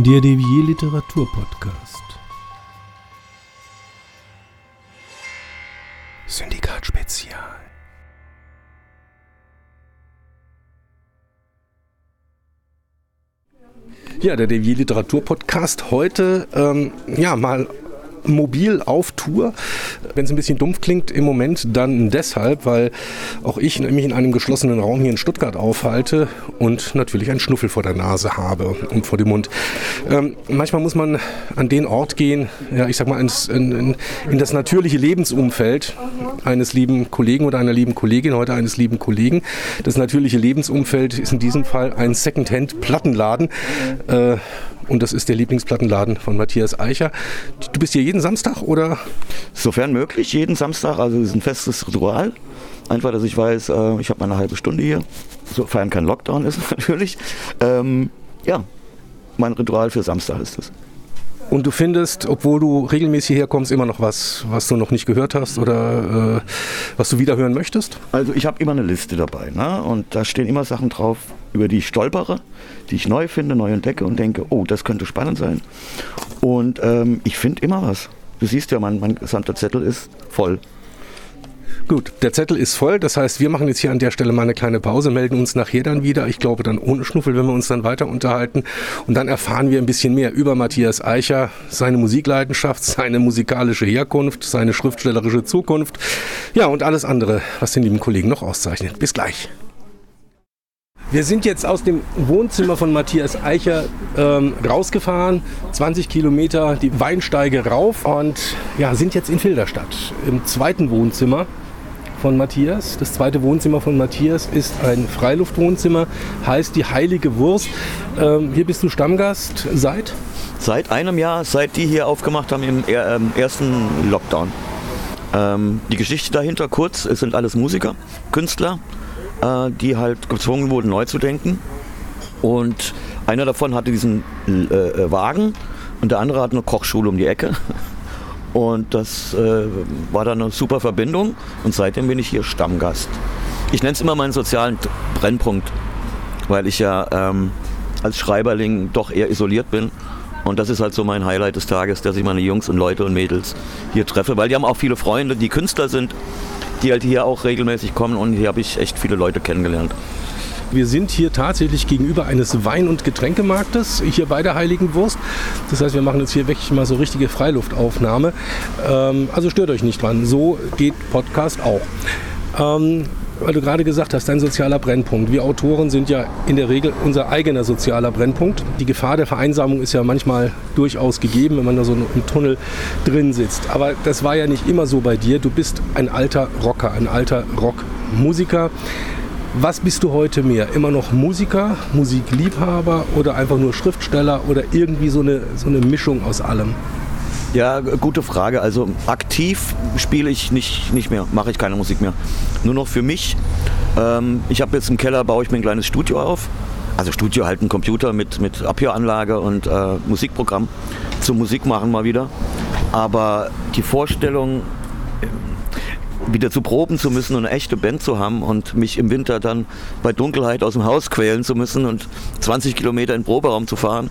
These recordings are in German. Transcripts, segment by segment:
Der Devier Literaturpodcast. Syndikat Spezial. Ja, der Devier Literaturpodcast heute ähm, ja mal mobil auf Tour. Wenn es ein bisschen dumpf klingt im Moment, dann deshalb, weil auch ich mich in einem geschlossenen Raum hier in Stuttgart aufhalte und natürlich einen Schnuffel vor der Nase habe und vor dem Mund. Ähm, manchmal muss man an den Ort gehen, ja, ich sag mal, ins, in, in, in das natürliche Lebensumfeld eines lieben Kollegen oder einer lieben Kollegin, heute eines lieben Kollegen. Das natürliche Lebensumfeld ist in diesem Fall ein Secondhand-Plattenladen. Äh, und das ist der Lieblingsplattenladen von Matthias Eicher. Du bist hier jeden Samstag oder? Sofern möglich, jeden Samstag. Also es ist ein festes Ritual. Einfach, dass ich weiß, äh, ich habe meine halbe Stunde hier. Sofern kein Lockdown ist natürlich. Ähm, ja, mein Ritual für Samstag ist das. Und du findest, obwohl du regelmäßig herkommst, immer noch was, was du noch nicht gehört hast oder äh, was du wieder hören möchtest? Also ich habe immer eine Liste dabei ne? und da stehen immer Sachen drauf, über die ich stolpere, die ich neu finde, neu entdecke und denke, oh, das könnte spannend sein. Und ähm, ich finde immer was. Du siehst ja, mein, mein gesamter Zettel ist voll. Gut, der Zettel ist voll. Das heißt, wir machen jetzt hier an der Stelle mal eine kleine Pause, melden uns nachher dann wieder. Ich glaube dann ohne Schnuffel, wenn wir uns dann weiter unterhalten. Und dann erfahren wir ein bisschen mehr über Matthias Eicher, seine Musikleidenschaft, seine musikalische Herkunft, seine schriftstellerische Zukunft. Ja, und alles andere, was den lieben Kollegen noch auszeichnet. Bis gleich. Wir sind jetzt aus dem Wohnzimmer von Matthias Eicher ähm, rausgefahren, 20 Kilometer die Weinsteige rauf und ja, sind jetzt in Filderstadt im zweiten Wohnzimmer von Matthias. Das zweite Wohnzimmer von Matthias ist ein Freiluftwohnzimmer, heißt die Heilige Wurst. Ähm, hier bist du Stammgast seit? Seit einem Jahr, seit die hier aufgemacht haben im ähm, ersten Lockdown. Ähm, die Geschichte dahinter kurz, es sind alles Musiker, Künstler, äh, die halt gezwungen wurden, neu zu denken. Und einer davon hatte diesen äh, äh Wagen und der andere hatte eine Kochschule um die Ecke. Und das äh, war dann eine super Verbindung und seitdem bin ich hier Stammgast. Ich nenne es immer meinen sozialen Brennpunkt, weil ich ja ähm, als Schreiberling doch eher isoliert bin. Und das ist halt so mein Highlight des Tages, dass ich meine Jungs und Leute und Mädels hier treffe, weil die haben auch viele Freunde, die Künstler sind, die halt hier auch regelmäßig kommen und hier habe ich echt viele Leute kennengelernt. Wir sind hier tatsächlich gegenüber eines Wein- und Getränkemarktes, hier bei der Heiligen Wurst. Das heißt, wir machen jetzt hier wirklich mal so richtige Freiluftaufnahme. Ähm, also stört euch nicht dran. So geht Podcast auch. Ähm, weil du gerade gesagt hast, dein sozialer Brennpunkt. Wir Autoren sind ja in der Regel unser eigener sozialer Brennpunkt. Die Gefahr der Vereinsamung ist ja manchmal durchaus gegeben, wenn man da so im Tunnel drin sitzt. Aber das war ja nicht immer so bei dir. Du bist ein alter Rocker, ein alter Rockmusiker. Was bist du heute mehr? Immer noch Musiker, Musikliebhaber oder einfach nur Schriftsteller oder irgendwie so eine, so eine Mischung aus allem? Ja, gute Frage. Also aktiv spiele ich nicht, nicht mehr, mache ich keine Musik mehr. Nur noch für mich. Ähm, ich habe jetzt im Keller, baue ich mir ein kleines Studio auf. Also Studio halt ein Computer mit, mit Abhöranlage und äh, Musikprogramm zum Musik machen mal wieder. Aber die Vorstellung, wieder zu proben zu müssen und eine echte Band zu haben und mich im Winter dann bei Dunkelheit aus dem Haus quälen zu müssen und 20 Kilometer in den Proberaum zu fahren.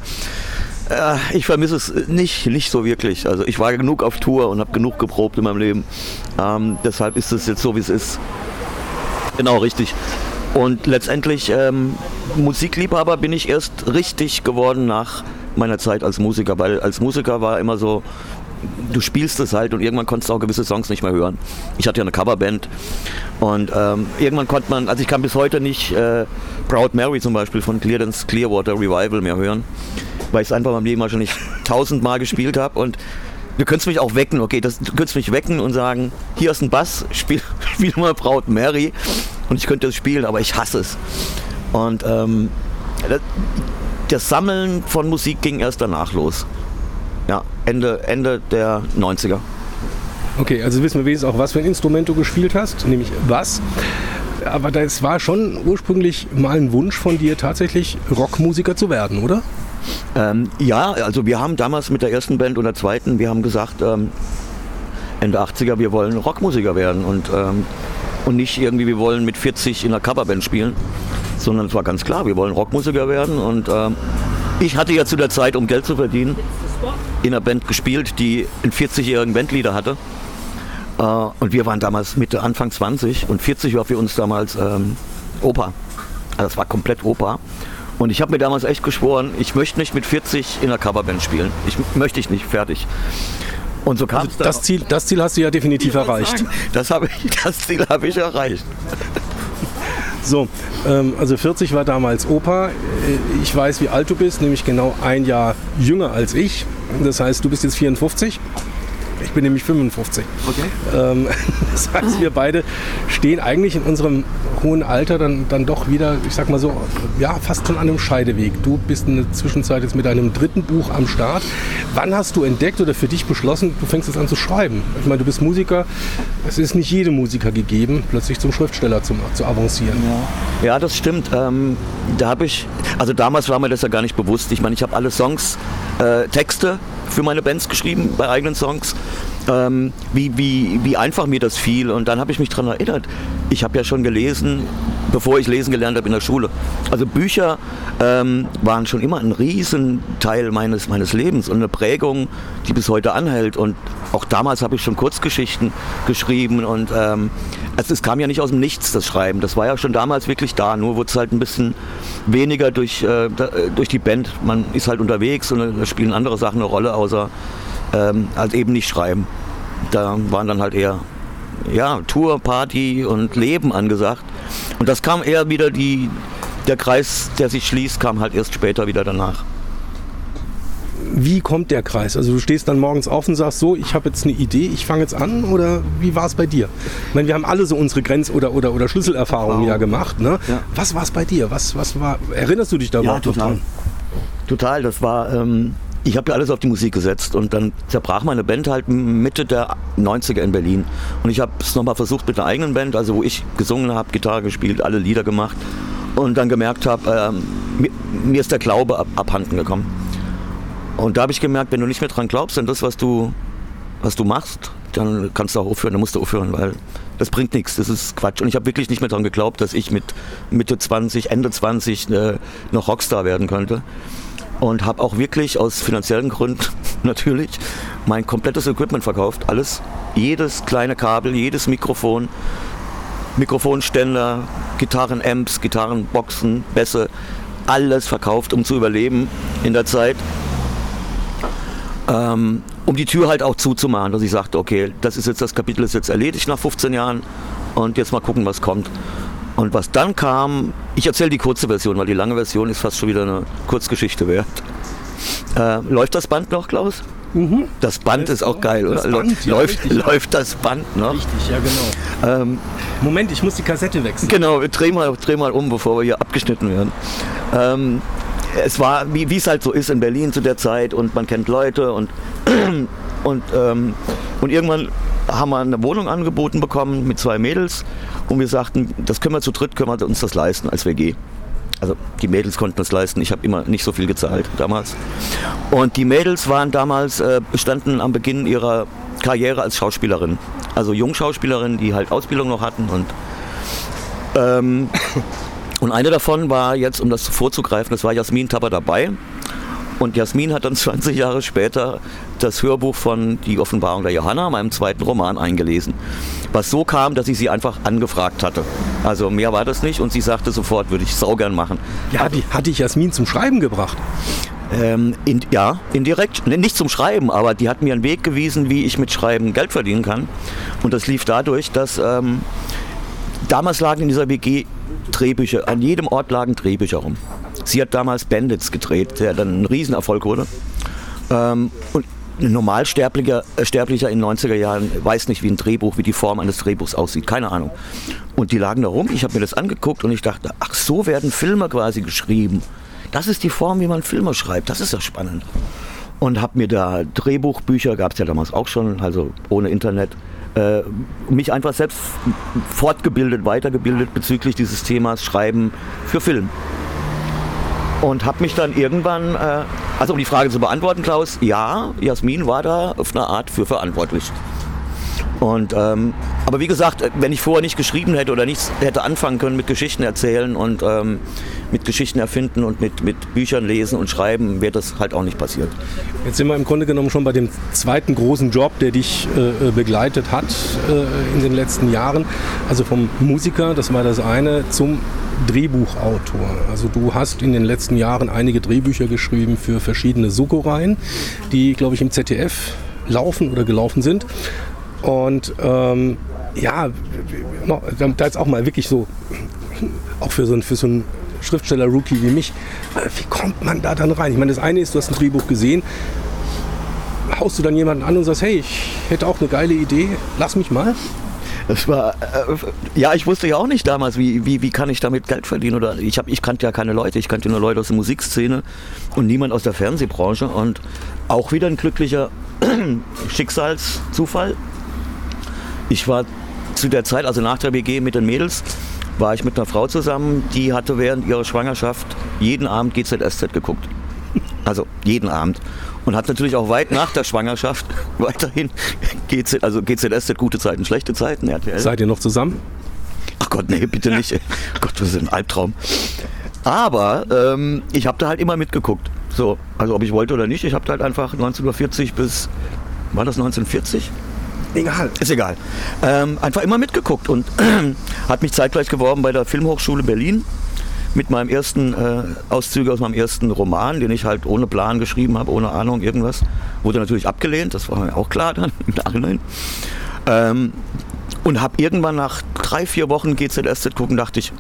Äh, ich vermisse es nicht, nicht so wirklich. Also ich war genug auf Tour und habe genug geprobt in meinem Leben. Ähm, deshalb ist es jetzt so, wie es ist. Genau, richtig. Und letztendlich ähm, Musikliebhaber bin ich erst richtig geworden nach meiner Zeit als Musiker, weil als Musiker war immer so, du spielst es halt und irgendwann konntest du auch gewisse Songs nicht mehr hören. Ich hatte ja eine Coverband und ähm, irgendwann konnte man, also ich kann bis heute nicht äh, Proud Mary zum Beispiel von Clearance Clearwater Revival mehr hören, weil ich es einfach beim Leben wahrscheinlich tausendmal gespielt habe und du könntest mich auch wecken, okay, das, du könntest mich wecken und sagen, hier ist ein Bass, spiel, spiel mal Proud Mary und ich könnte es spielen, aber ich hasse es. Und ähm, das Sammeln von Musik ging erst danach los. Ja, Ende, Ende der 90er. Okay, also wissen wir wenigstens auch, was für ein Instrument du gespielt hast, nämlich was. Aber das war schon ursprünglich mal ein Wunsch von dir, tatsächlich Rockmusiker zu werden, oder? Ähm, ja, also wir haben damals mit der ersten Band und der zweiten, wir haben gesagt, ähm, Ende 80er, wir wollen Rockmusiker werden und, ähm, und nicht irgendwie, wir wollen mit 40 in einer Coverband spielen, sondern es war ganz klar, wir wollen Rockmusiker werden und ähm, Ich hatte ja zu der Zeit, um Geld zu verdienen, in einer Band gespielt, die einen 40-jährigen Bandleader hatte. Äh, und wir waren damals Mitte, Anfang 20 und 40 war für uns damals ähm, Opa. Also das war komplett Opa. Und ich habe mir damals echt geschworen, ich möchte nicht mit 40 in einer Coverband spielen. Ich möchte ich nicht, fertig. Und so kam also das Ziel, das Ziel hast du ja definitiv erreicht. Sagen, das, ich, das Ziel habe ich erreicht. So, ähm, also 40 war damals Opa. Äh, ich weiß, wie alt du bist, nämlich genau ein Jahr jünger als ich. Das heißt, du bist jetzt 54. Ich bin nämlich 55. Okay. Ähm, das heißt, wir beide stehen eigentlich in unserem hohen Alter dann, dann doch wieder, ich sag mal so, ja, fast schon an einem Scheideweg. Du bist in der Zwischenzeit jetzt mit deinem dritten Buch am Start. Wann hast du entdeckt oder für dich beschlossen, du fängst jetzt an zu schreiben? Ich meine, du bist Musiker. Es ist nicht jedem Musiker gegeben, plötzlich zum Schriftsteller zu, zu avancieren. Ja, ja das stimmt. Ähm, da habe ich, also damals war mir das ja gar nicht bewusst. Ich meine, ich habe alle Songs, äh, Texte für meine Bands geschrieben, bei eigenen Songs. Ähm, wie, wie, wie einfach mir das fiel. Und dann habe ich mich daran erinnert. Ich habe ja schon gelesen, bevor ich lesen gelernt habe in der Schule. Also Bücher ähm, waren schon immer ein Riesenteil meines, meines Lebens und eine Prägung, die bis heute anhält. Und auch damals habe ich schon Kurzgeschichten geschrieben und ähm, also es kam ja nicht aus dem Nichts, das Schreiben. Das war ja schon damals wirklich da, nur wurde es halt ein bisschen weniger durch, äh, durch die Band. Man ist halt unterwegs und da spielen andere Sachen eine Rolle, außer ähm, als eben nicht schreiben. Da waren dann halt eher ja, Tour, Party und Leben angesagt. Und das kam eher wieder die, der Kreis, der sich schließt, kam halt erst später wieder danach. Wie kommt der Kreis? Also du stehst dann morgens auf und sagst so, ich habe jetzt eine Idee, ich fange jetzt an oder wie war es bei dir? Ich meine, wir haben alle so unsere Grenz- oder, oder, oder Schlüsselerfahrungen wow. ja gemacht. Ne? Ja. Was war es bei dir? Was, was war, erinnerst du dich da ja, total. dran? Total, das war, ähm, ich habe ja alles auf die Musik gesetzt und dann zerbrach meine Band halt Mitte der 90er in Berlin. Und ich habe es nochmal versucht mit einer eigenen Band, also wo ich gesungen habe, Gitarre gespielt, alle Lieder gemacht und dann gemerkt habe, ähm, mir, mir, ist der Glaube ab, abhanden gekommen. Und da habe ich gemerkt, wenn du nicht mehr dran glaubst, an das, was du, was du machst, dann kannst du auch aufhören, dann musst du aufhören, weil das bringt nichts, das ist Quatsch. Und ich habe wirklich nicht mehr daran geglaubt, dass ich mit Mitte 20, Ende 20 äh, noch Rockstar werden könnte und habe auch wirklich aus finanziellen Gründen natürlich mein komplettes Equipment verkauft. Alles, jedes kleine Kabel, jedes Mikrofon, Mikrofonständer, Gitarrenamps, Gitarrenboxen, Bässe, alles verkauft, um zu überleben in der Zeit. Ähm, um die Tür halt auch zuzumachen, dass ich sagte, okay, das ist jetzt das Kapitel ist jetzt erledigt nach 15 Jahren und jetzt mal gucken, was kommt. Und was dann kam, ich erzähle die kurze Version, weil die lange Version ist fast schon wieder eine Kurzgeschichte wert. Äh, läuft das Band noch, Klaus? Mhm. Das Band ist auch geil, oder? Band, ja, läuft, richtig, läuft das Band noch? Richtig, ja genau. Ähm, Moment, ich muss die Kassette wechseln. Genau, dreh mal, dreh mal um, bevor wir hier abgeschnitten werden. Ähm, es war, wie es halt so ist in Berlin zu der Zeit und man kennt Leute und, und, ähm, und irgendwann haben wir eine Wohnung angeboten bekommen mit zwei Mädels und wir sagten, das können wir zu dritt, können wir uns das leisten als WG. Also die Mädels konnten das leisten. Ich habe immer nicht so viel gezahlt damals. Und die Mädels waren damals, äh, standen am Beginn ihrer Karriere als Schauspielerin. Also Jungschauspielerinnen, die halt Ausbildung noch hatten. Und, ähm, und eine davon war jetzt, um das vorzugreifen, das war Jasmin Tapper dabei. Und Jasmin hat dann 20 Jahre später das Hörbuch von Die Offenbarung der Johanna, meinem zweiten Roman, eingelesen. Was so kam, dass ich sie einfach angefragt hatte. Also mehr war das nicht und sie sagte sofort, würde ich saugern machen. Ja, hat, hat dich Jasmin zum Schreiben gebracht? Ähm, in, ja, indirekt. Nicht zum Schreiben, aber die hat mir einen Weg gewiesen, wie ich mit Schreiben Geld verdienen kann. Und das lief dadurch, dass ähm, damals lagen in dieser WG Drehbücher, an jedem Ort lagen Drehbücher rum. Sie hat damals Bandits gedreht, der dann ein Riesenerfolg wurde. Ähm, und ein Normalsterblicher äh, Sterblicher in den 90er Jahren weiß nicht, wie ein Drehbuch, wie die Form eines Drehbuchs aussieht. Keine Ahnung. Und die lagen da rum, ich habe mir das angeguckt und ich dachte, ach, so werden Filme quasi geschrieben. Das ist die Form, wie man Filme schreibt. Das ist ja spannend. Und habe mir da Drehbuchbücher, gab es ja damals auch schon, also ohne Internet, äh, mich einfach selbst fortgebildet, weitergebildet bezüglich dieses Themas Schreiben für Film und habe mich dann irgendwann, äh, also um die Frage zu beantworten, Klaus, ja, Jasmin war da auf eine Art für verantwortlich. Und, ähm, aber wie gesagt, wenn ich vorher nicht geschrieben hätte oder nichts hätte anfangen können mit Geschichten erzählen und ähm, mit Geschichten erfinden und mit, mit Büchern lesen und schreiben, wäre das halt auch nicht passiert. Jetzt sind wir im Grunde genommen schon bei dem zweiten großen Job, der dich äh, begleitet hat äh, in den letzten Jahren. Also vom Musiker, das war das eine, zum Drehbuchautor. Also du hast in den letzten Jahren einige Drehbücher geschrieben für verschiedene Soko-Reihen, die, glaube ich, im ZDF laufen oder gelaufen sind. Und ähm, ja, da jetzt auch mal wirklich so, auch für so, ein, für so einen Schriftsteller-Rookie wie mich, äh, wie kommt man da dann rein? Ich meine, das eine ist, du hast ein Drehbuch gesehen, haust du dann jemanden an und sagst, hey, ich hätte auch eine geile Idee, lass mich mal. Das war, äh, ja, ich wusste ja auch nicht damals, wie, wie, wie kann ich damit Geld verdienen. Oder ich, hab, ich kannte ja keine Leute, ich kannte nur Leute aus der Musikszene und niemand aus der Fernsehbranche. Und auch wieder ein glücklicher Schicksalszufall. Ich war zu der Zeit, also nach der WG mit den Mädels, war ich mit einer Frau zusammen, die hatte während ihrer Schwangerschaft jeden Abend GZSZ geguckt. Also jeden Abend. Und hat natürlich auch weit nach der Schwangerschaft weiterhin GZ, also GZSZ gute Zeiten, schlechte Zeiten, RTL. Seid ihr noch zusammen? Ach Gott, nee, bitte nicht. Gott, das ist ein Albtraum. Aber ähm, ich habe da halt immer mitgeguckt. So, also ob ich wollte oder nicht, ich habe da halt einfach 1940 bis, war das 1940? Egal. Ist egal. Ähm, einfach immer mitgeguckt und hat mich zeitgleich geworben bei der Filmhochschule Berlin mit meinem ersten äh, Auszüge aus meinem ersten Roman, den ich halt ohne Plan geschrieben habe, ohne Ahnung, irgendwas. Wurde natürlich abgelehnt, das war mir auch klar dann im Nachhinein. Ähm, und habe irgendwann nach drei, vier Wochen GZSZ gucken, dachte ich,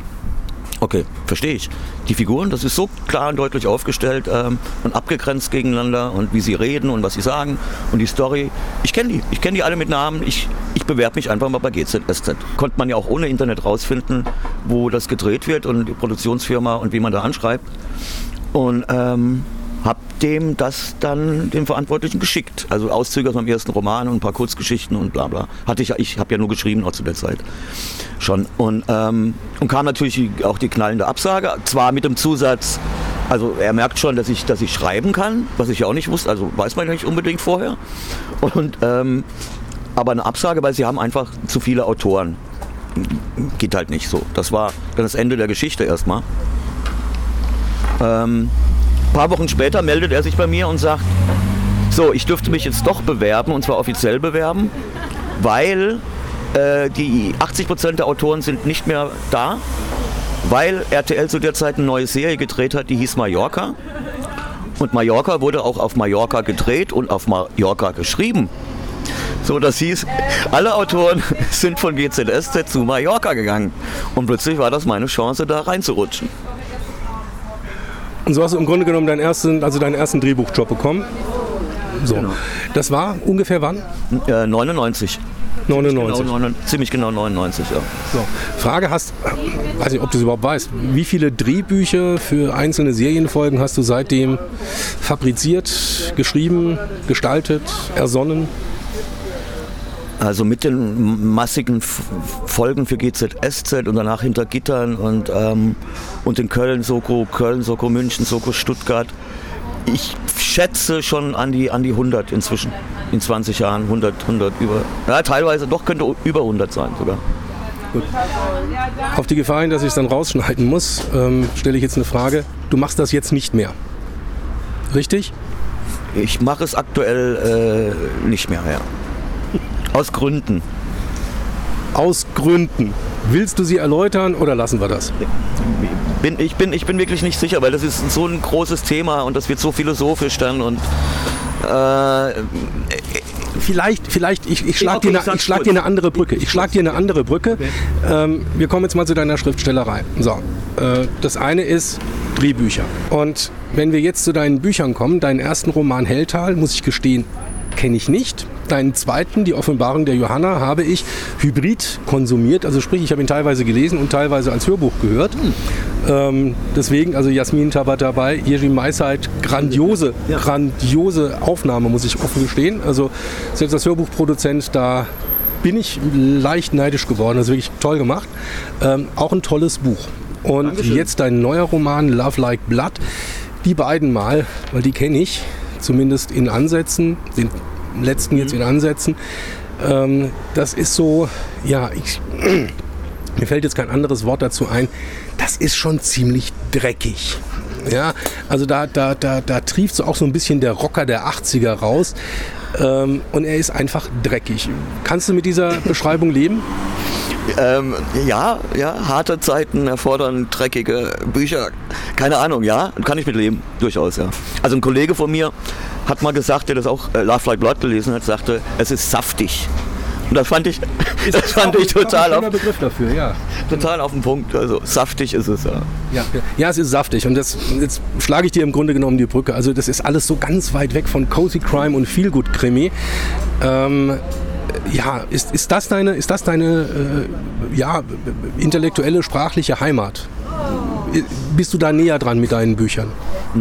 Okay, verstehe ich. Die Figuren, das ist so klar und deutlich aufgestellt ähm, und abgegrenzt gegeneinander und wie sie reden und was sie sagen und die Story. Ich kenne die, ich kenne die alle mit Namen. Ich, ich bewerbe mich einfach mal bei GZSZ. Konnte man ja auch ohne Internet rausfinden, wo das gedreht wird und die Produktionsfirma und wie man da anschreibt. Und ähm, habe dem das dann dem Verantwortlichen geschickt. Also Auszüge aus meinem ersten Roman und ein paar Kurzgeschichten und bla bla. Hatte ich, ich habe ja nur geschrieben auch zu der Zeit schon. Und, ähm, und kam natürlich auch die knallende Absage, zwar mit dem Zusatz, also er merkt schon, dass ich, dass ich schreiben kann, was ich ja auch nicht wusste, also weiß man ja nicht unbedingt vorher. Und, ähm, aber eine Absage, weil sie haben einfach zu viele Autoren. Geht halt nicht so. Das war dann das Ende der Geschichte erstmal. Ähm, ein paar Wochen später meldet er sich bei mir und sagt, so, ich dürfte mich jetzt doch bewerben und zwar offiziell bewerben, weil äh, die 80 Prozent der Autoren sind nicht mehr da, weil RTL zu der Zeit eine neue Serie gedreht hat, die hieß Mallorca. Und Mallorca wurde auch auf Mallorca gedreht und auf Mallorca geschrieben. So, das hieß, alle Autoren sind von GZSZ zu Mallorca gegangen. Und plötzlich war das meine Chance, da reinzurutschen. Und so hast du im Grunde genommen deinen ersten, also deinen ersten Drehbuchjob bekommen. So. Genau. Das war ungefähr wann? Äh, 99. 99. Ziemlich genau, ziemlich genau 99, ja. So. Frage hast, weiß nicht, ob du es überhaupt weißt, wie viele Drehbücher für einzelne Serienfolgen hast du seitdem fabriziert, geschrieben, gestaltet, ersonnen? Also mit den massigen Folgen für GZSZ und danach hinter Gittern und, ähm, und in Köln, Soko, Köln, Soko, München, Soko, Stuttgart. Ich schätze schon an die, an die 100 inzwischen. In 20 Jahren 100, 100 über. Ja, teilweise doch könnte über 100 sein sogar. Gut. Auf die Gefahr hin, dass ich es dann rausschneiden muss, ähm, stelle ich jetzt eine Frage. Du machst das jetzt nicht mehr. Richtig? Ich mache es aktuell äh, nicht mehr, ja. Aus Gründen. Aus Gründen. Willst du sie erläutern oder lassen wir das? Bin, ich, bin, ich bin wirklich nicht sicher, weil das ist so ein großes Thema und das wird so philosophisch dann und äh, vielleicht, vielleicht, ich, ich schlage dir, eine, schlag dir eine andere Brücke. Ich schlage dir eine andere Brücke. Ähm, wir kommen jetzt mal zu deiner Schriftstellerei. So, äh, das eine ist Drehbücher. Und wenn wir jetzt zu deinen Büchern kommen, deinen ersten Roman Helltal, muss ich gestehen, kenne ich nicht. Deinen zweiten, die Offenbarung der Johanna, habe ich hybrid konsumiert. Also sprich, ich habe ihn teilweise gelesen und teilweise als Hörbuch gehört. Hm. Ähm, deswegen, also Jasmin war dabei, Jerzy Meisheit, grandiose, ja. grandiose Aufnahme, muss ich offen gestehen. Also selbst als Hörbuchproduzent, da bin ich leicht neidisch geworden. Das ist wirklich toll gemacht. Ähm, auch ein tolles Buch. Und Dankeschön. jetzt dein neuer Roman Love Like Blood. Die beiden mal, weil die kenne ich, zumindest in Ansätzen, den letzten jetzt in Ansätzen. Ähm, das ist so, ja, ich, mir fällt jetzt kein anderes Wort dazu ein. Das ist schon ziemlich dreckig. Ja, also da, da, da, da trieft so auch so ein bisschen der Rocker der 80er raus. Ähm, und er ist einfach dreckig. Kannst du mit dieser Beschreibung leben? Ähm, ja, ja, harte Zeiten erfordern dreckige Bücher. Keine Ahnung, ja, kann ich mit leben, durchaus, ja. Also ein Kollege von mir hat mal gesagt, der das auch äh, Love Like Blood gelesen hat, sagte, es ist saftig. Und das fand ich, das fand ich total auf, Begriff dafür, ja. total auf den Punkt. Also saftig ist es ja. Ja, ja, es ist saftig und das, jetzt schlage ich dir im Grunde genommen die Brücke. Also das ist alles so ganz weit weg von Cozy Crime und Feelgood Krimi. Ähm, ja, ist, ist das deine, ist das deine äh, ja, intellektuelle, sprachliche Heimat? Bist du da näher dran mit deinen Büchern?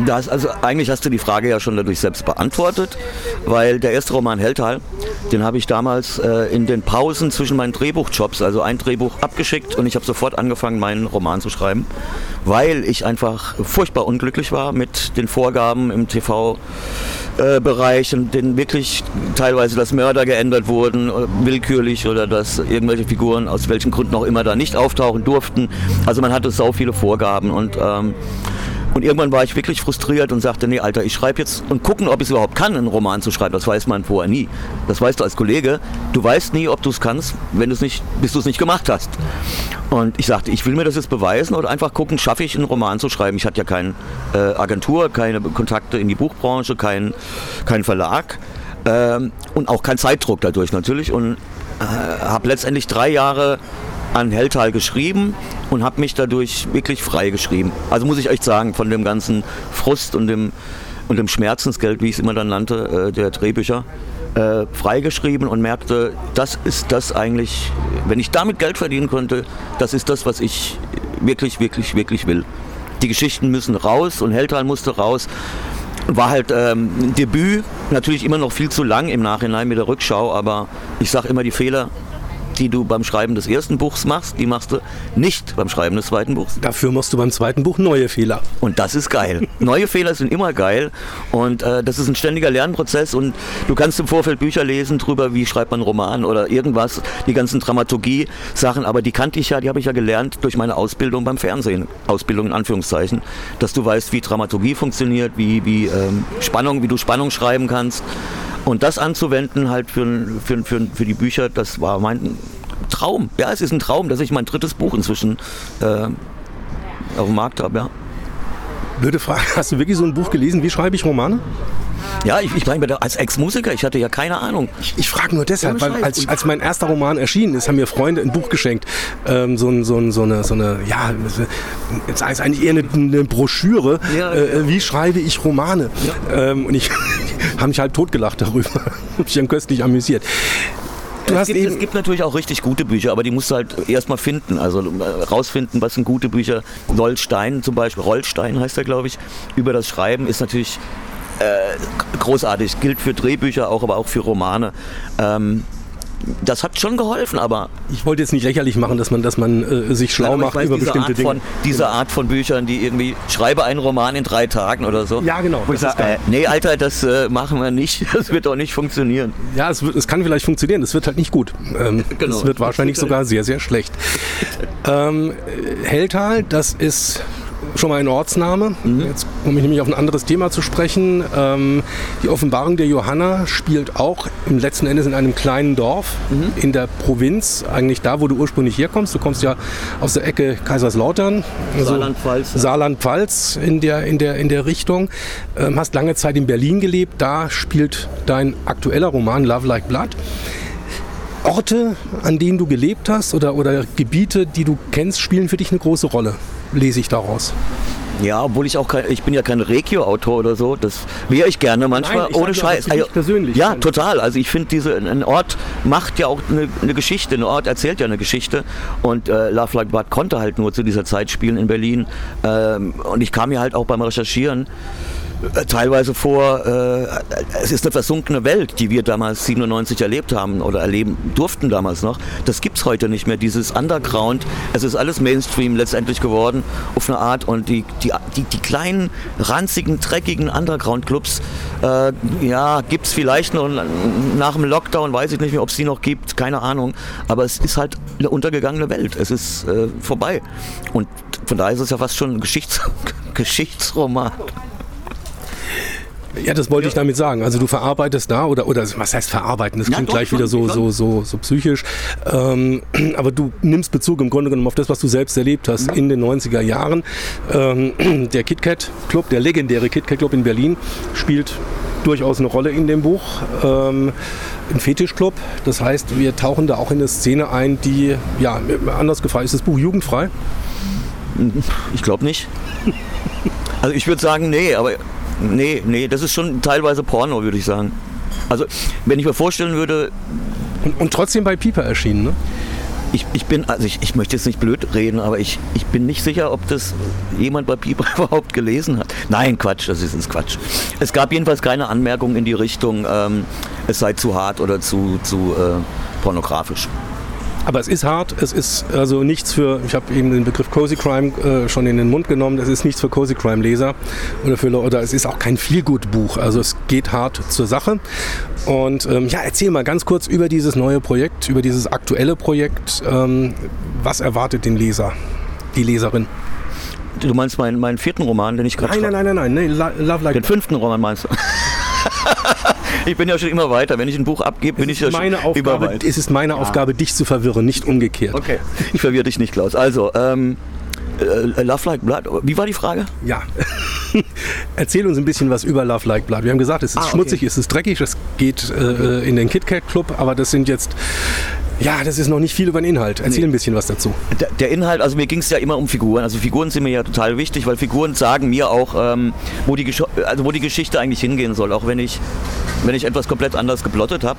Das, also eigentlich hast du die Frage ja schon dadurch selbst beantwortet, weil der erste Roman Helltal, den habe ich damals äh, in den Pausen zwischen meinen Drehbuchjobs, also ein Drehbuch abgeschickt und ich habe sofort angefangen, meinen Roman zu schreiben, weil ich einfach furchtbar unglücklich war mit den Vorgaben im TV. Äh, Bereich, in denen wirklich teilweise das Mörder geändert wurden, äh, willkürlich oder dass irgendwelche Figuren aus welchen Gründen auch immer da nicht auftauchen durften. Also man hatte so viele Vorgaben und ähm, und irgendwann war ich wirklich frustriert und sagte, nee, Alter, ich schreibe jetzt und gucken, ob ich es überhaupt kann, einen Roman zu schreiben. Das weiß man vorher nie. Das weißt du als Kollege. Du weißt nie, ob du es kannst, wenn du's nicht, bis du es nicht gemacht hast. Und ich sagte, ich will mir das jetzt beweisen oder einfach gucken, schaffe ich einen Roman zu schreiben. Ich hatte ja keine äh, Agentur, keine Kontakte in die Buchbranche, keinen kein Verlag ähm, und auch kein Zeitdruck dadurch natürlich. Und äh, habe letztendlich drei Jahre an Helltal geschrieben und habe mich dadurch wirklich frei geschrieben. Also muss ich echt sagen, von dem ganzen Frust und dem, und dem Schmerzensgeld, wie ich es immer dann nannte, äh, der Drehbücher, äh, freigeschrieben und merkte, das ist das eigentlich, wenn ich damit Geld verdienen konnte, das ist das, was ich wirklich, wirklich, wirklich will. Die Geschichten müssen raus und Helltal musste raus. War halt ähm, ein Debüt, natürlich immer noch viel zu lang im Nachhinein mit der Rückschau, aber ich sage immer, die Fehler die du beim Schreiben des ersten Buchs machst, die machst du nicht beim Schreiben des zweiten Buchs. Dafür machst du beim zweiten Buch neue Fehler. Und das ist geil. neue Fehler sind immer geil und äh, das ist ein ständiger Lernprozess und du kannst im Vorfeld Bücher lesen drüber, wie schreibt man einen Roman oder irgendwas, die ganzen Dramaturgie-Sachen, aber die kannte ich ja, die habe ich ja gelernt durch meine Ausbildung beim Fernsehen, Ausbildung in Anführungszeichen, dass du weißt, wie Dramaturgie funktioniert, wie, wie ähm, Spannung, wie du Spannung schreiben kannst. Und das anzuwenden halt für, für, für, für die Bücher, das war mein Traum. Ja, es ist ein Traum, dass ich mein drittes Buch inzwischen äh, auf dem Markt habe, ja. Blöde Frage, hast du wirklich so ein Buch gelesen? Wie schreibe ich Romane? Ja, ich, ich meine, als Ex-Musiker, ich hatte ja keine Ahnung. Ich, ich frage nur deshalb, weil als, als mein erster Roman erschienen ist, haben mir Freunde ein Buch geschenkt. Ähm, so, ein, so, ein, so, eine, so eine, ja, jetzt ist eigentlich eher eine, eine Broschüre. Ja, äh, ja. Wie schreibe ich Romane? Ja. Ähm, und ich habe mich halt totgelacht darüber. habe mich dann köstlich amüsiert. Es gibt, es, gibt, natürlich auch richtig gute Bücher, aber die musst du halt erstmal finden. Also äh, rausfinden, was sind gute Bücher. Rollstein zum Beispiel, Rollstein heißt er, glaube ich, über das Schreiben ist natürlich äh, großartig. Gilt für Drehbücher auch, aber auch für Romane. Ähm, das hat schon geholfen, aber. Ich wollte jetzt nicht lächerlich machen, dass man, dass man äh, sich schlau Nein, macht weiß, über bestimmte Art Dinge. Von, diese Art von Büchern, die irgendwie schreibe einen Roman in drei Tagen oder so. Ja, genau. Wo ich sage, äh, nee, Alter, das äh, machen wir nicht. Das wird doch nicht funktionieren. Ja, es, wird, es kann vielleicht funktionieren. Es wird halt nicht gut. Ähm, genau. Es wird wahrscheinlich sogar sehr, sehr schlecht. ähm, Helltal, das ist schon mal ein Ortsname. Mhm. Jetzt komme ich nämlich auf ein anderes Thema zu sprechen. Ähm, die Offenbarung der Johanna spielt auch im letzten Endes in einem kleinen Dorf mhm. in der Provinz, eigentlich da, wo du ursprünglich herkommst. Du kommst ja aus der Ecke Kaiserslautern, also Saarland-Pfalz. Saarland-Pfalz in der, in, der, in der Richtung. Ähm, hast lange Zeit in Berlin gelebt. Da spielt dein aktueller Roman Love Like Blood. Orte, an denen du gelebt hast oder, oder Gebiete, die du kennst, spielen für dich eine große Rolle lese ich daraus. Ja, obwohl ich auch kein, ich bin ja kein Regio-Autor oder so. Das wäre ich gerne manchmal, Nein, ohne Scheiß. Also, persönlich. Ja, total. Also ich finde, diese ein Ort macht ja auch eine, eine, Geschichte. Ein Ort erzählt ja eine Geschichte. Und äh, Love Like Blood konnte halt nur zu dieser Zeit spielen in Berlin. Ähm, und ich kam mir halt auch beim Recherchieren teilweise vor, äh, es ist eine versunkene Welt, die wir damals 97 erlebt haben oder erleben durften damals noch. Das gibt es heute nicht mehr, dieses Underground. Es ist alles Mainstream letztendlich geworden auf eine Art und die, die, die, die kleinen, ranzigen, dreckigen Underground-Clubs, äh, ja, gibt es vielleicht noch nach dem Lockdown, weiß ich nicht mehr, ob es die noch gibt, keine Ahnung. Aber es ist halt eine untergegangene Welt. Es ist äh, vorbei. Und von daher ist es ja fast schon ein Geschichts Geschichtsroman. Ja, das wollte ich damit sagen. Also du verarbeitest da oder oder was heißt verarbeiten? Das klingt ja, gleich wieder so so so so psychisch. Ähm, aber du nimmst Bezug im Grunde genommen auf das, was du selbst erlebt hast ja. in den 90er Jahren. Ähm, der KitKat Club, der legendäre KitKat Club in Berlin, spielt durchaus eine Rolle in dem Buch. Ähm, ein Fetischclub. Das heißt, wir tauchen da auch in eine Szene ein, die, ja, anders gefragt, ist das Buch jugendfrei? Ich glaube nicht. Also ich würde sagen, nee, aber nee, nee, das ist schon teilweise Porno, würde ich sagen. Also wenn ich mir vorstellen würde. Und, und trotzdem bei Pieper erschienen, ne? Ich, ich bin, also ich, ich möchte jetzt nicht blöd reden, aber ich, ich bin nicht sicher, ob das jemand bei Pieper überhaupt gelesen hat. Nein, Quatsch, das ist ins Quatsch. Es gab jedenfalls keine Anmerkung in die Richtung, ähm, es sei zu hart oder zu, zu äh, pornografisch. Aber es ist hart, es ist also nichts für, ich habe eben den Begriff Cozy Crime äh, schon in den Mund genommen, das ist nichts für Cozy Crime Leser oder für oder es ist auch kein Feelgood Buch, also es geht hart zur Sache. Und ähm, ja, erzähl mal ganz kurz über dieses neue Projekt, über dieses aktuelle Projekt. Ähm, was erwartet den Leser, die Leserin? Du meinst meinen, meinen vierten Roman, den ich gerade Nein, nein, nein, nein, nein, nee, Love Like Den fünften Roman meinst du? ich bin ja schon immer weiter. Wenn ich ein Buch abgebe, bin ich ja schon Aufgabe, immer weiter. Es ist meine ja. Aufgabe, dich zu verwirren, nicht umgekehrt. Okay. Ich verwirre dich nicht, Klaus. Also, ähm, äh, Love Like Blood. Wie war die Frage? Ja. Erzähl uns ein bisschen was über Love Like Blood. Wir haben gesagt, es ist ah, okay. schmutzig, es ist dreckig, es geht äh, in den KitKat Club, aber das sind jetzt ja, das ist noch nicht viel über den Inhalt. Erzähl nee. ein bisschen was dazu. Der, der Inhalt, also mir ging es ja immer um Figuren. Also Figuren sind mir ja total wichtig, weil Figuren sagen mir auch, ähm, wo, die also wo die Geschichte eigentlich hingehen soll. Auch wenn ich, wenn ich etwas komplett anders geplottet habe,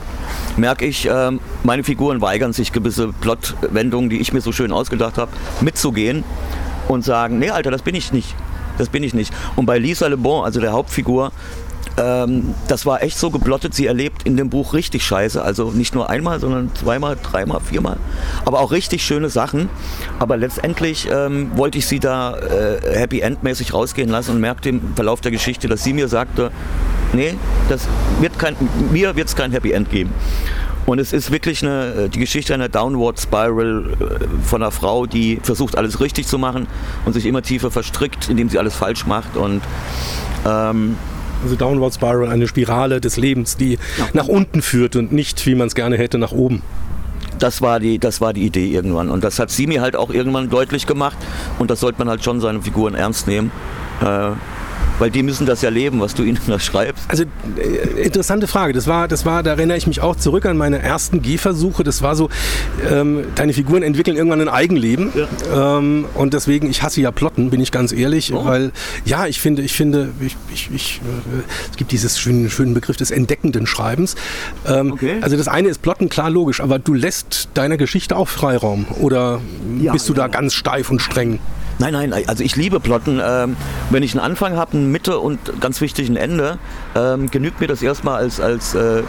merke ich, ähm, meine Figuren weigern sich gewisse Plotwendungen, die ich mir so schön ausgedacht habe, mitzugehen und sagen, nee, Alter, das bin ich nicht. Das bin ich nicht. Und bei Lisa Le Bon, also der Hauptfigur, ähm, das war echt so geblottet. Sie erlebt in dem Buch richtig Scheiße. Also nicht nur einmal, sondern zweimal, dreimal, viermal. Aber auch richtig schöne Sachen. Aber letztendlich ähm, wollte ich sie da äh, Happy End-mäßig rausgehen lassen und merkte im Verlauf der Geschichte, dass sie mir sagte, nee, das wird kein, mir wird es kein Happy End geben. Und es ist wirklich eine, äh, die Geschichte einer Downward Spiral äh, von einer Frau, die versucht, alles richtig zu machen und sich immer tiefer verstrickt, indem sie alles falsch macht. Und ähm, also Downward Spiral, eine Spirale des Lebens, die ja. nach unten führt und nicht, wie man es gerne hätte, nach oben. Das war, die, das war die Idee irgendwann. Und das hat sie mir halt auch irgendwann deutlich gemacht. Und das sollte man halt schon seine Figuren ernst nehmen. Äh, weil die müssen das ja leben, was du ihnen da schreibst. Also äh, interessante Frage. Das war, das war, da erinnere ich mich auch zurück an meine ersten Gehversuche. Das war so, ähm, deine Figuren entwickeln irgendwann ein Eigenleben. Ja. Ähm, und deswegen, ich hasse ja Plotten, bin ich ganz ehrlich, oh. weil ja, ich finde, ich finde, ich, ich, ich äh, es gibt dieses schönen, schönen Begriff des entdeckenden Schreibens. Ähm, okay. Also das eine ist Plotten, klar, logisch, aber du lässt deiner Geschichte auch Freiraum oder ja, bist du ja. da ganz steif und streng? Nein, nein, also ich liebe Plotten. Ähm, wenn ich einen Anfang habe, eine Mitte und ganz wichtig ein Ende, ähm, genügt mir das erstmal als, als, äh,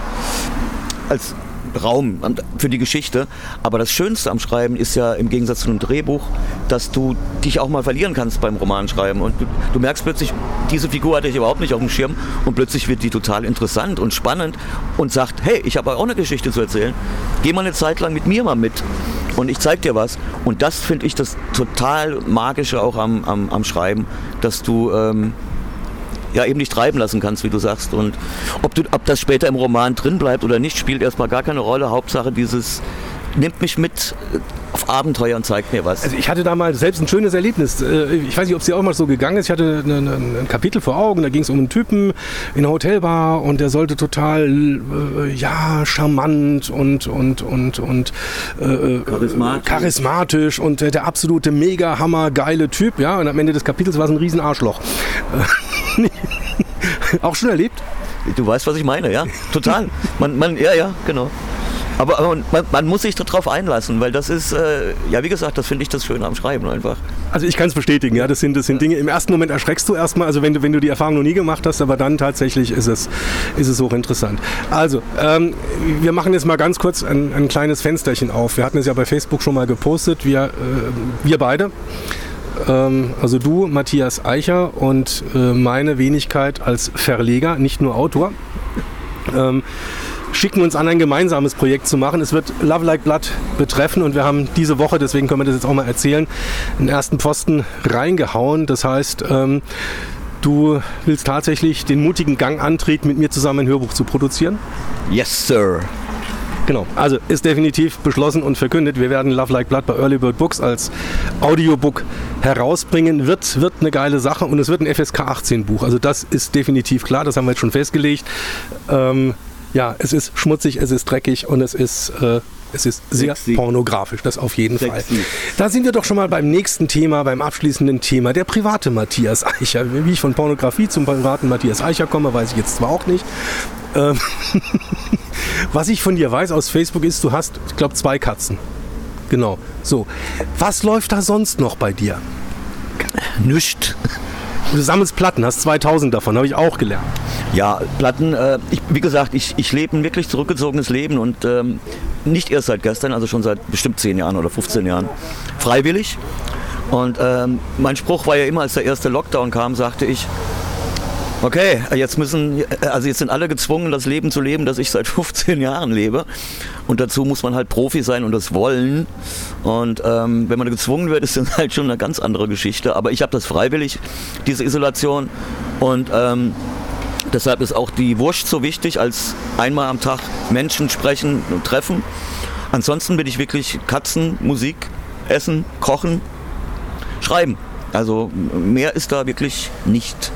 als Raum für die Geschichte. Aber das Schönste am Schreiben ist ja im Gegensatz zu einem Drehbuch, dass du dich auch mal verlieren kannst beim Romanschreiben. Und du, du merkst plötzlich, diese Figur hatte ich überhaupt nicht auf dem Schirm und plötzlich wird die total interessant und spannend und sagt, hey, ich habe auch eine Geschichte zu erzählen. Geh mal eine Zeit lang mit mir mal mit und ich zeig dir was. Und das finde ich das total Magische auch am, am, am Schreiben, dass du ähm, ja eben nicht treiben lassen kannst, wie du sagst. Und ob, du, ob das später im Roman drin bleibt oder nicht, spielt erstmal gar keine Rolle. Hauptsache dieses nimmt mich mit auf Abenteuer und zeigt mir was. Also ich hatte da mal selbst ein schönes Erlebnis. Äh, ich weiß nicht, ob es dir auch mal so gegangen ist. Ich hatte ein, Kapitel vor Augen, da ging es um einen Typen in einer Hotelbar und der sollte total, äh, ja, charmant und, und, und, und äh, charismatisch. charismatisch und der absolute mega hammer geile Typ, ja. Und am Ende des Kapitels war es ein Riesenarschloch. auch schon erlebt? Du weißt, was ich meine, ja? Total. Man, man, ja, ja, genau. Aber, aber man, man, muss sich darauf einlassen, weil das ist, äh, ja wie gesagt, das finde ich das Schöne am Schreiben einfach. Also ich kann es bestätigen, ja, das sind, das sind Dinge, im ersten Moment erschreckst du erstmal, also wenn du, wenn du die Erfahrung noch nie gemacht hast, aber dann tatsächlich ist es, ist es hochinteressant. Also, ähm, wir machen jetzt mal ganz kurz ein, ein kleines Fensterchen auf. Wir hatten es ja bei Facebook schon mal gepostet, wir, äh, wir beide ähm, also du, Matthias Eicher und äh, meine Wenigkeit als Verleger, nicht nur Autor, ähm, schicken uns an, ein gemeinsames Projekt zu machen. Es wird Love Like Blood betreffen und wir haben diese Woche, deswegen können wir das jetzt auch mal erzählen, einen ersten Posten reingehauen. Das heißt, ähm, du willst tatsächlich den mutigen Gang antreten, mit mir zusammen ein Hörbuch zu produzieren? Yes, Sir. Genau, also ist definitiv beschlossen und verkündet. Wir werden Love Like Blood bei Early Bird Books als Audiobook herausbringen. Wird, wird eine geile Sache und es wird ein FSK 18 Buch. Also das ist definitiv klar, das haben wir jetzt schon festgelegt. Ähm, ja, es ist schmutzig, es ist dreckig und es ist, äh, es ist sehr Sexy. pornografisch, das auf jeden Sexy. Fall. Da sind wir doch schon mal beim nächsten Thema, beim abschließenden Thema, der private Matthias Eicher. Wie ich von Pornografie zum privaten Matthias Eicher komme, weiß ich jetzt zwar auch nicht. Ähm Was ich von dir weiß aus Facebook ist, du hast, ich glaube, zwei Katzen. Genau. So. Was läuft da sonst noch bei dir? Nüscht. Du sammelst Platten, hast 2000 davon, habe ich auch gelernt. Ja, Platten, äh, ich, wie gesagt, ich, ich lebe ein wirklich zurückgezogenes Leben und ähm, nicht erst seit gestern, also schon seit bestimmt 10 Jahren oder 15 Jahren. Freiwillig. Und ähm, mein Spruch war ja immer, als der erste Lockdown kam, sagte ich, Okay, jetzt müssen, also jetzt sind alle gezwungen, das Leben zu leben, das ich seit 15 Jahren lebe. Und dazu muss man halt Profi sein und das wollen. Und ähm, wenn man gezwungen wird, ist das halt schon eine ganz andere Geschichte. Aber ich habe das freiwillig, diese Isolation. Und ähm, deshalb ist auch die Wurst so wichtig, als einmal am Tag Menschen sprechen und treffen. Ansonsten bin ich wirklich Katzen, Musik, Essen, Kochen, Schreiben. Also mehr ist da wirklich nicht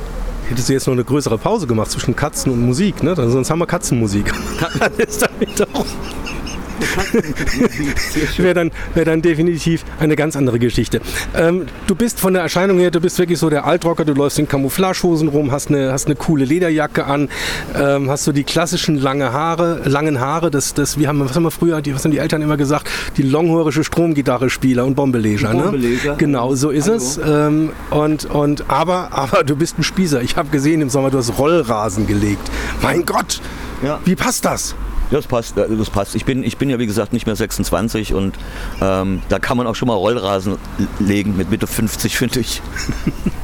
hättest du jetzt noch eine größere Pause gemacht zwischen Katzen und Musik, ne? Sonst haben wir Katzenmusik. Dann ist damit auch wäre dann, wär dann definitiv eine ganz andere Geschichte. Ähm, du bist von der Erscheinung her, du bist wirklich so der Altrocker, du läufst in Camouflagehosen rum, hast eine, hast eine coole Lederjacke an, ähm, hast so die klassischen lange Haare, langen Haare, das, das, wie haben, was haben wir früher, die, was haben die Eltern immer gesagt, die longhörische Stromgitarre-Spieler und Bombeleger. Ne? Genau, so ist Hallo. es. Ähm, und, und, aber, aber du bist ein Spießer. Ich habe gesehen im Sommer, du hast Rollrasen gelegt. Mein Gott, ja. wie passt das? Das passt, äh, das passt. Ich bin, ich bin ja wie gesagt nicht mehr 26 und ähm, da kann man auch schon mal Rollrasen legen mit Mitte 50, finde ich.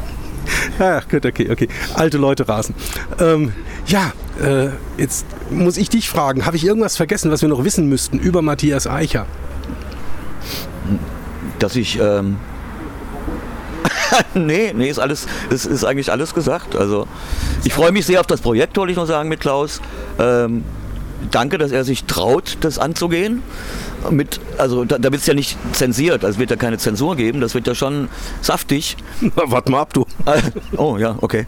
Ach gut, okay, okay. Alte Leute rasen. Ähm, ja, äh, jetzt muss ich dich fragen, habe ich irgendwas vergessen, was wir noch wissen müssten über Matthias Eicher? Dass ich ähm nee, nee, ist alles, ist, ist eigentlich alles gesagt. Also ich freue mich sehr auf das Projekt, wollte ich noch sagen, mit Klaus. Ähm, danke, dass er sich traut, das anzugehen. Mit, also da, da wird es ja nicht zensiert, also wird ja keine Zensur geben, das wird ja schon saftig. Warte mal ab, du. oh ja, okay.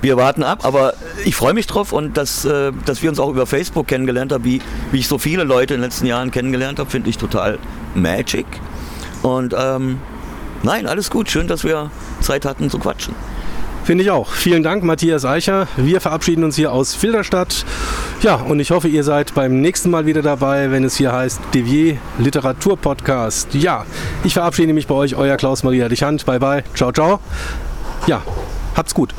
Wir warten ab, aber ich freue mich drauf und dass, äh, dass wir uns auch über Facebook kennengelernt haben, wie, wie ich so viele Leute in den letzten Jahren kennengelernt habe, finde ich total magic. Und ähm, nein, alles gut, schön, dass wir Zeit hatten zu quatschen. Finde ich auch. Vielen Dank, Matthias Eicher. Wir verabschieden uns hier aus Filderstadt. Ja, und ich hoffe, ihr seid beim nächsten Mal wieder dabei, wenn es hier heißt Devier Literatur Podcast. Ja, ich verabschiede mich bei euch, euer Klaus-Maria Dichand. Bye bye. Ciao, ciao. Ja, habt's gut.